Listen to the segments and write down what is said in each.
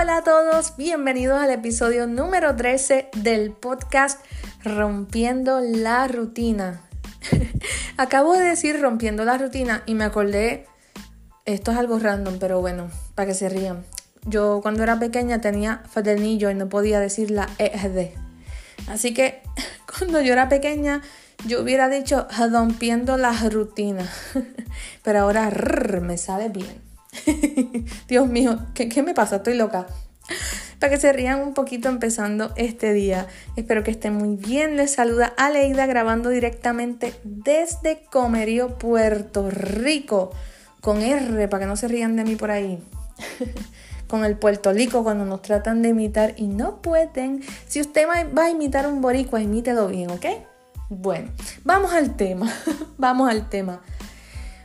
Hola a todos, bienvenidos al episodio número 13 del podcast Rompiendo la Rutina. Acabo de decir rompiendo la rutina y me acordé, esto es algo random, pero bueno, para que se rían. Yo cuando era pequeña tenía fraternillo y no podía decir la ED. Así que cuando yo era pequeña yo hubiera dicho rompiendo la rutina. Pero ahora me sale bien. Dios mío, ¿qué, me pasa? Estoy loca. Para que se rían un poquito empezando este día. Espero que estén muy bien. Les saluda Aleida grabando directamente desde Comerío, Puerto Rico. Con R, para que no se rían de mí por ahí. Con el Puerto Rico cuando nos tratan de imitar y no pueden. Si usted va a imitar un boricua, imítelo bien, ¿ok? Bueno, vamos al tema. vamos al tema.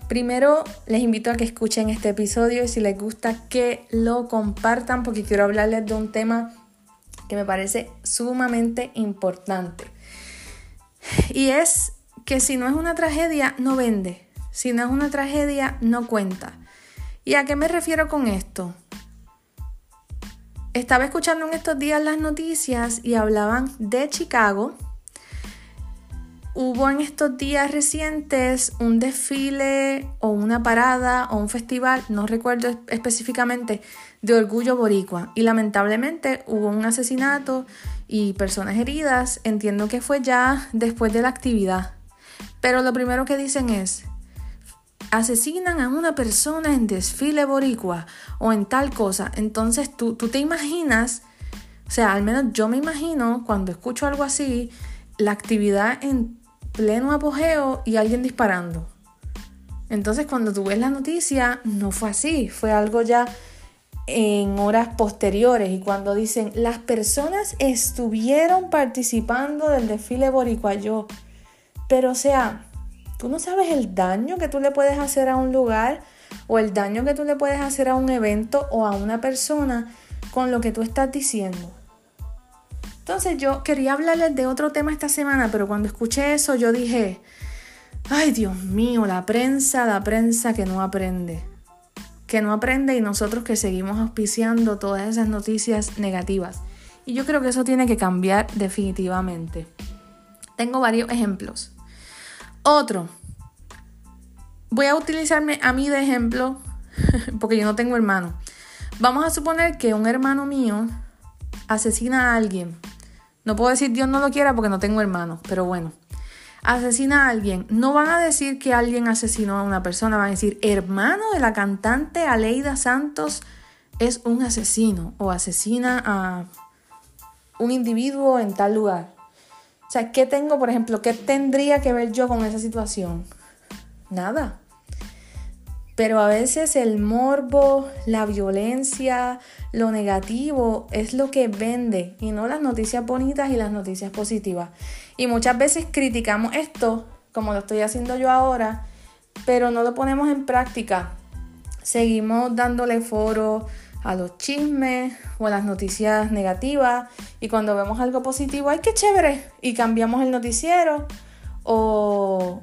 Primero les invito a que escuchen este episodio y si les gusta que lo compartan porque quiero hablarles de un tema que me parece sumamente importante. Y es que si no es una tragedia, no vende. Si no es una tragedia, no cuenta. ¿Y a qué me refiero con esto? Estaba escuchando en estos días las noticias y hablaban de Chicago hubo en estos días recientes un desfile o una parada o un festival, no recuerdo específicamente, de orgullo boricua. Y lamentablemente hubo un asesinato y personas heridas. Entiendo que fue ya después de la actividad. Pero lo primero que dicen es, asesinan a una persona en desfile boricua o en tal cosa. Entonces tú, tú te imaginas, o sea, al menos yo me imagino cuando escucho algo así, la actividad en pleno apogeo y alguien disparando. Entonces cuando tú ves la noticia, no fue así, fue algo ya en horas posteriores y cuando dicen las personas estuvieron participando del desfile boricuayo, pero o sea, tú no sabes el daño que tú le puedes hacer a un lugar o el daño que tú le puedes hacer a un evento o a una persona con lo que tú estás diciendo. Entonces yo quería hablarles de otro tema esta semana, pero cuando escuché eso yo dije, ay Dios mío, la prensa, la prensa que no aprende. Que no aprende y nosotros que seguimos auspiciando todas esas noticias negativas. Y yo creo que eso tiene que cambiar definitivamente. Tengo varios ejemplos. Otro. Voy a utilizarme a mí de ejemplo porque yo no tengo hermano. Vamos a suponer que un hermano mío asesina a alguien no puedo decir Dios no lo quiera porque no tengo hermanos, pero bueno. Asesina a alguien. No van a decir que alguien asesinó a una persona, van a decir hermano de la cantante Aleida Santos es un asesino o asesina a un individuo en tal lugar. O sea, ¿qué tengo, por ejemplo, qué tendría que ver yo con esa situación? Nada. Pero a veces el morbo, la violencia, lo negativo es lo que vende y no las noticias bonitas y las noticias positivas. Y muchas veces criticamos esto, como lo estoy haciendo yo ahora, pero no lo ponemos en práctica. Seguimos dándole foro a los chismes o a las noticias negativas y cuando vemos algo positivo, ¡ay, qué chévere! Y cambiamos el noticiero o,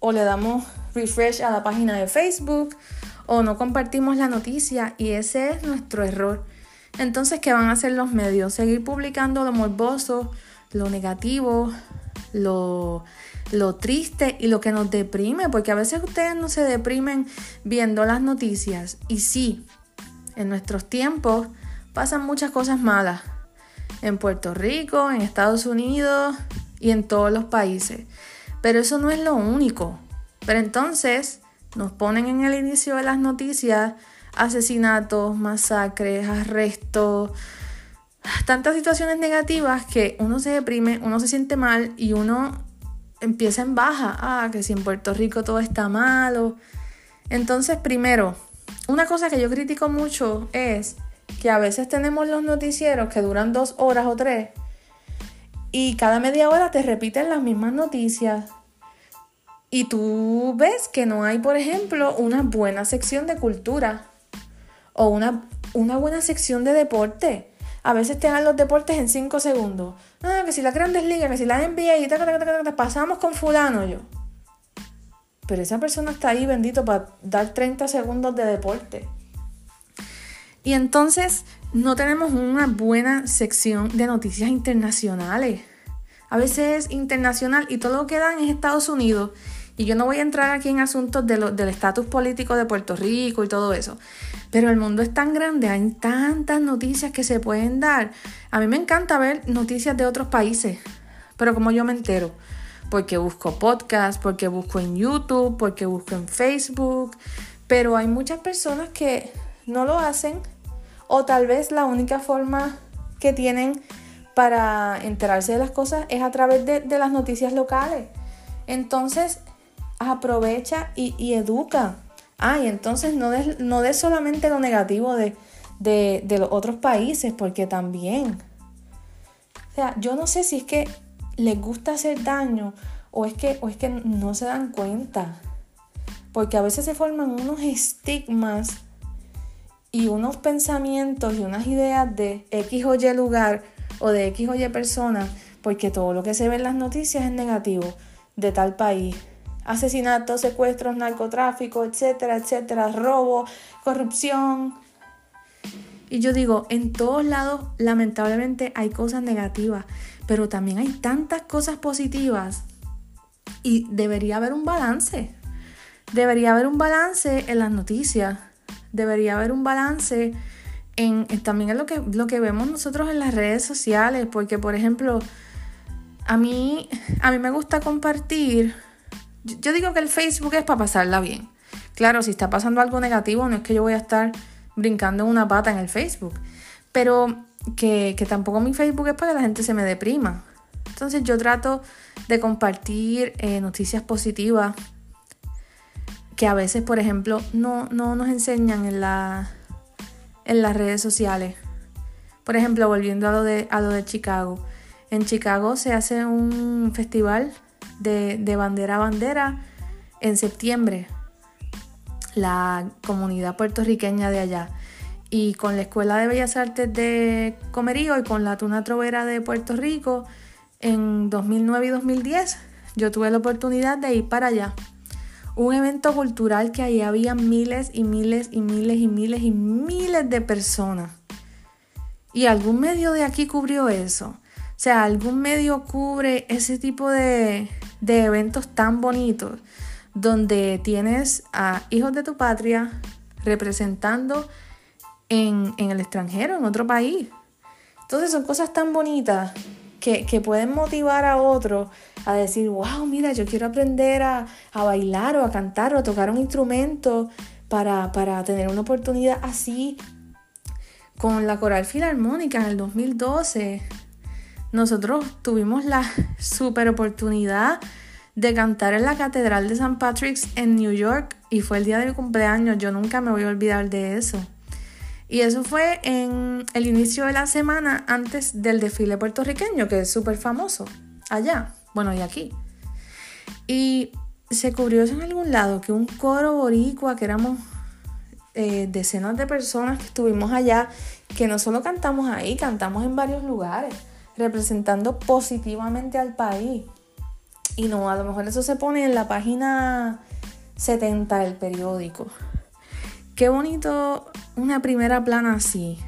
o le damos refresh a la página de Facebook o no compartimos la noticia y ese es nuestro error. Entonces, ¿qué van a hacer los medios? Seguir publicando lo morboso, lo negativo, lo, lo triste y lo que nos deprime, porque a veces ustedes no se deprimen viendo las noticias. Y sí, en nuestros tiempos pasan muchas cosas malas. En Puerto Rico, en Estados Unidos y en todos los países. Pero eso no es lo único. Pero entonces nos ponen en el inicio de las noticias asesinatos, masacres, arrestos, tantas situaciones negativas que uno se deprime, uno se siente mal y uno empieza en baja. Ah, que si en Puerto Rico todo está malo. Entonces, primero, una cosa que yo critico mucho es que a veces tenemos los noticieros que duran dos horas o tres y cada media hora te repiten las mismas noticias y tú ves que no hay, por ejemplo, una buena sección de cultura o una, una buena sección de deporte. A veces te dan los deportes en 5 segundos. Ah, que si la Grandes Ligas, que si la NBA y tal, pasamos con fulano yo. Pero esa persona está ahí, bendito, para dar 30 segundos de deporte. Y entonces no tenemos una buena sección de noticias internacionales. A veces es internacional y todo lo que dan es Estados Unidos. Y yo no voy a entrar aquí en asuntos del estatus político de Puerto Rico y todo eso. Pero el mundo es tan grande, hay tantas noticias que se pueden dar. A mí me encanta ver noticias de otros países. Pero como yo me entero, porque busco podcast, porque busco en YouTube, porque busco en Facebook. Pero hay muchas personas que no lo hacen o tal vez la única forma que tienen para enterarse de las cosas es a través de, las noticias locales. Entonces, aprovecha y, educa. Ah, y entonces no des, no solamente lo negativo de, de los otros países, porque también. O sea, yo no sé si es que les gusta hacer daño o es que, o es que no se dan cuenta. Porque a veces se forman unos estigmas y unos pensamientos y unas ideas de X o Y lugar o de X o Y persona, porque todo lo que se ve en las noticias es negativo de tal país. Asesinatos, secuestros, narcotráfico, etcétera, etcétera, robo, corrupción. Y yo digo, en todos lados lamentablemente hay cosas negativas, pero también hay tantas cosas positivas y debería haber un balance. Debería haber un balance en las noticias debería haber un balance en, también en lo que, lo que vemos nosotros en las redes sociales, porque por ejemplo, a mí, a mí me gusta compartir, yo, digo que el Facebook es para pasarla bien. Claro, si está pasando algo negativo, no es que yo voy a estar brincando una pata en el Facebook, pero que, tampoco mi Facebook es para que la gente se me deprima. Entonces yo trato de compartir eh, noticias positivas que a veces, por ejemplo, no, no nos enseñan en, la, en las redes sociales. Por ejemplo, volviendo a lo, de, a lo de Chicago. En Chicago se hace un festival de, de bandera a bandera en septiembre. La comunidad puertorriqueña de allá. Y con la Escuela de Bellas Artes de Comerío y con la Tuna Trovera de Puerto Rico, en 2009 y 2010, yo tuve la oportunidad de ir para allá un evento cultural que ahí había miles y miles y miles y miles y miles de personas. Y algún medio de aquí cubrió eso. O sea, algún medio cubre ese tipo de, de eventos tan bonitos donde tienes a hijos de tu patria representando en, en el extranjero, en otro país. Entonces son cosas tan bonitas que, pueden motivar a otros a decir, wow, mira, yo quiero aprender a, bailar o a cantar o a tocar un instrumento para, para tener una oportunidad así. Con la Coral Filarmónica en el 2012, nosotros tuvimos la super oportunidad de cantar en la Catedral de St. Patrick's en New York y fue el día de mi cumpleaños. Yo nunca me voy a olvidar de eso. Y eso fue en el inicio de la semana antes del desfile puertorriqueño, que es súper famoso allá, bueno, y aquí. Y se cubrió eso en algún lado, que un coro boricua, que éramos eh, decenas de personas que estuvimos allá, que no solo cantamos ahí, cantamos en varios lugares, representando positivamente al país. Y no, a lo mejor eso se pone en la página 70 del periódico. Qué bonito una primera plana así.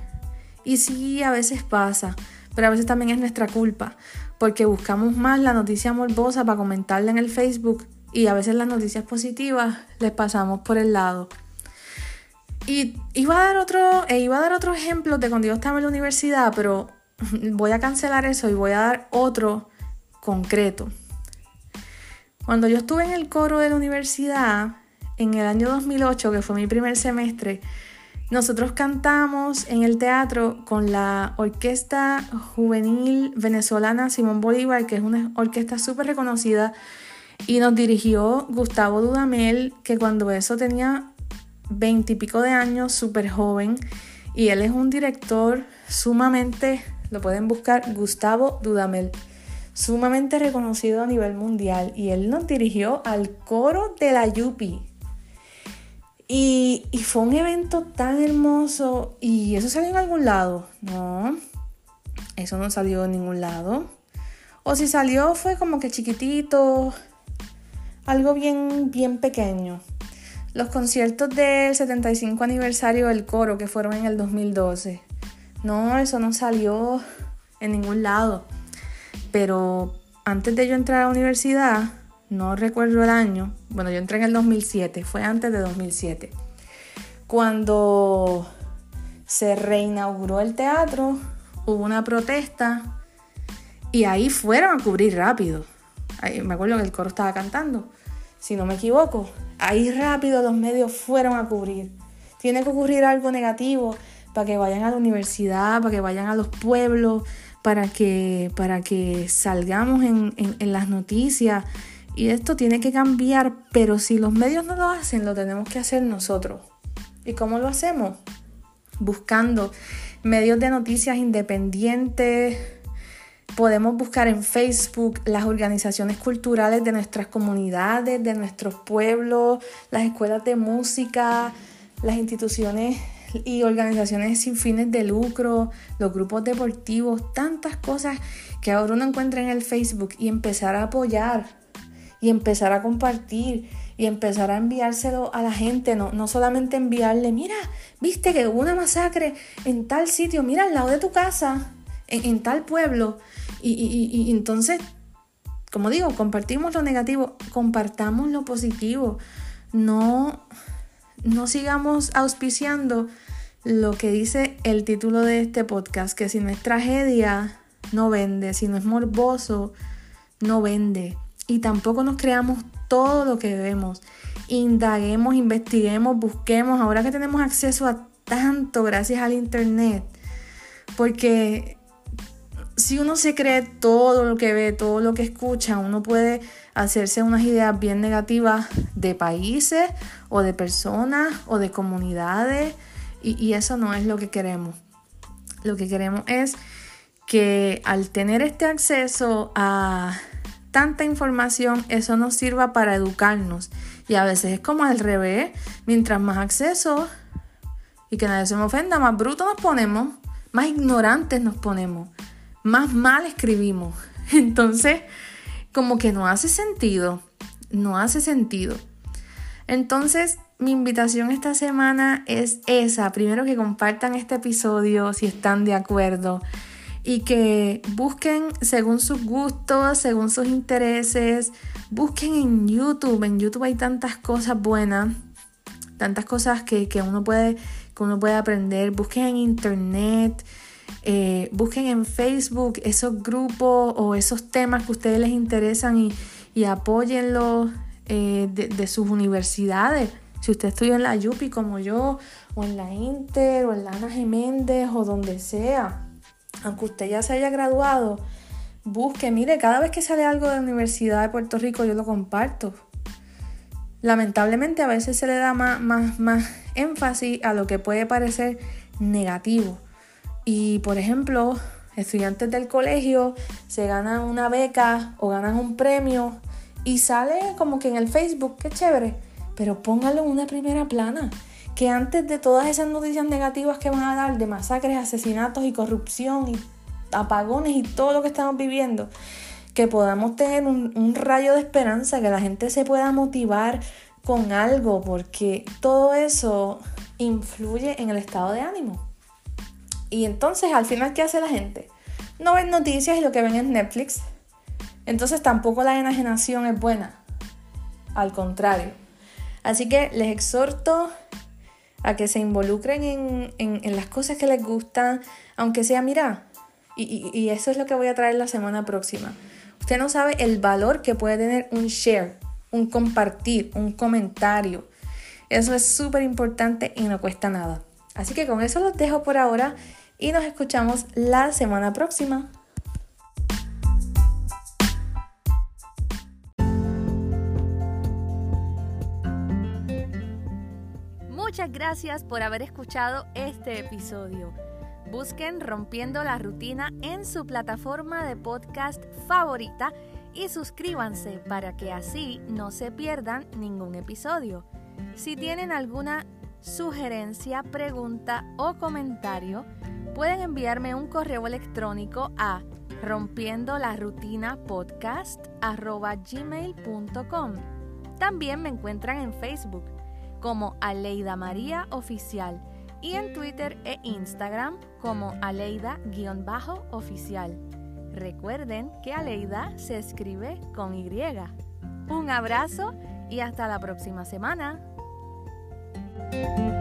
Y sí, a veces pasa, pero a veces también es nuestra culpa, porque buscamos más la noticia morbosa para comentarla en el Facebook y a veces las noticias positivas les pasamos por el lado. Y iba a dar otro, e iba a dar otro ejemplo de cuando yo estaba en la universidad, pero voy a cancelar eso y voy a dar otro concreto. Cuando yo estuve en el coro de la universidad, en el año 2008, que fue mi primer semestre, nosotros cantamos en el teatro con la Orquesta Juvenil Venezolana Simón Bolívar, que es una orquesta súper reconocida, y nos dirigió Gustavo Dudamel, que cuando eso tenía veintipico de años, súper joven, y él es un director sumamente, lo pueden buscar, Gustavo Dudamel, sumamente reconocido a nivel mundial, y él nos dirigió al coro de la Yupi, y, fue un evento tan hermoso. ¿Y eso salió en algún lado? No, eso no salió en ningún lado. O si salió fue como que chiquitito, algo bien, bien pequeño. los conciertos del 75 aniversario del coro que fueron en el 2012. No, eso no salió en ningún lado. Pero antes de yo entrar a la universidad, no recuerdo el año, bueno, yo entré en el 2007, fue antes de 2007, cuando se reinauguró el teatro, hubo una protesta y ahí fueron a cubrir rápido. me acuerdo que el coro estaba cantando, si no me equivoco. Ahí rápido los medios fueron a cubrir. Tiene que ocurrir algo negativo para que vayan a la universidad, para que vayan a los pueblos, para que, para que salgamos en, en las noticias. Y esto tiene que cambiar, pero si los medios no lo hacen, lo tenemos que hacer nosotros. ¿Y cómo lo hacemos? Buscando medios de noticias independientes. Podemos buscar en Facebook las organizaciones culturales de nuestras comunidades, de nuestros pueblos, las escuelas de música, las instituciones y organizaciones sin fines de lucro, los grupos deportivos, tantas cosas que ahora uno encuentra en el Facebook y empezar a apoyar y empezar a compartir y empezar a enviárselo a la gente, no, no solamente enviarle, mira, viste que hubo una masacre en tal sitio, mira al lado de tu casa, en, tal pueblo, y, y entonces, como digo, compartimos lo negativo, compartamos lo positivo, no no sigamos auspiciando lo que dice el título de este podcast, que si no es tragedia, no vende, si no es morboso, no vende. Y tampoco nos creamos todo lo que vemos. Indaguemos, investiguemos, busquemos, ahora que tenemos acceso a tanto gracias al Internet. Porque si uno se cree todo lo que ve, todo lo que escucha, uno puede hacerse unas ideas bien negativas de países o de personas o de comunidades y, eso no es lo que queremos. Lo que queremos es que al tener este acceso a tanta información, eso nos sirva para educarnos. Y a veces es como al revés, mientras más acceso y que nadie se me ofenda, más bruto nos ponemos, más ignorantes nos ponemos, más mal escribimos. Entonces, como que no hace sentido, no hace sentido. Entonces, mi invitación esta semana es esa. Primero que compartan este episodio si están de acuerdo y que busquen según sus gustos, según sus intereses. Busquen en YouTube. En YouTube hay tantas cosas buenas, tantas cosas que, uno, puede, que uno puede aprender. Busquen en Internet. Eh, busquen en Facebook esos grupos o esos temas que a ustedes les interesan y, y apóyenlos eh, de, sus universidades. Si usted estudia en la Yupi como yo, o en la Inter, o en la Ana Geméndez, o donde sea, aunque usted ya se haya graduado, busque, mire, cada vez que sale algo de la Universidad de Puerto Rico yo lo comparto. Lamentablemente a veces se le da más, más, más énfasis a lo que puede parecer negativo. Y por ejemplo, estudiantes del colegio se ganan una beca o ganan un premio y sale como que en el Facebook, qué chévere, pero póngalo en una primera plana. Que antes de todas esas noticias negativas que van a dar de masacres, asesinatos y corrupción y apagones y todo lo que estamos viviendo, que podamos tener un, un rayo de esperanza, que la gente se pueda motivar con algo, porque todo eso influye en el estado de ánimo. Y entonces al final, ¿qué hace la gente? No ven noticias y lo que ven es Netflix. Entonces tampoco la enajenación es buena. Al contrario. Así que les exhorto a que se involucren en, las cosas que les gustan, aunque sea, mira, y, y, eso es lo que voy a traer la semana próxima. Usted no sabe el valor que puede tener un share, un compartir, un comentario. Eso es súper importante y no cuesta nada. Así que con eso los dejo por ahora y nos escuchamos la semana próxima. Muchas gracias por haber escuchado este episodio. Busquen Rompiendo la Rutina en su plataforma de podcast favorita y suscríbanse para que así no se pierdan ningún episodio. Si tienen alguna sugerencia, pregunta o comentario, pueden enviarme un correo electrónico a rompiendo la rutina podcast. También me encuentran en Facebook como Aleida María Oficial y en Twitter e Instagram como Aleida-oficial. Recuerden que Aleida se escribe con Y. Un abrazo y hasta la próxima semana. Bye.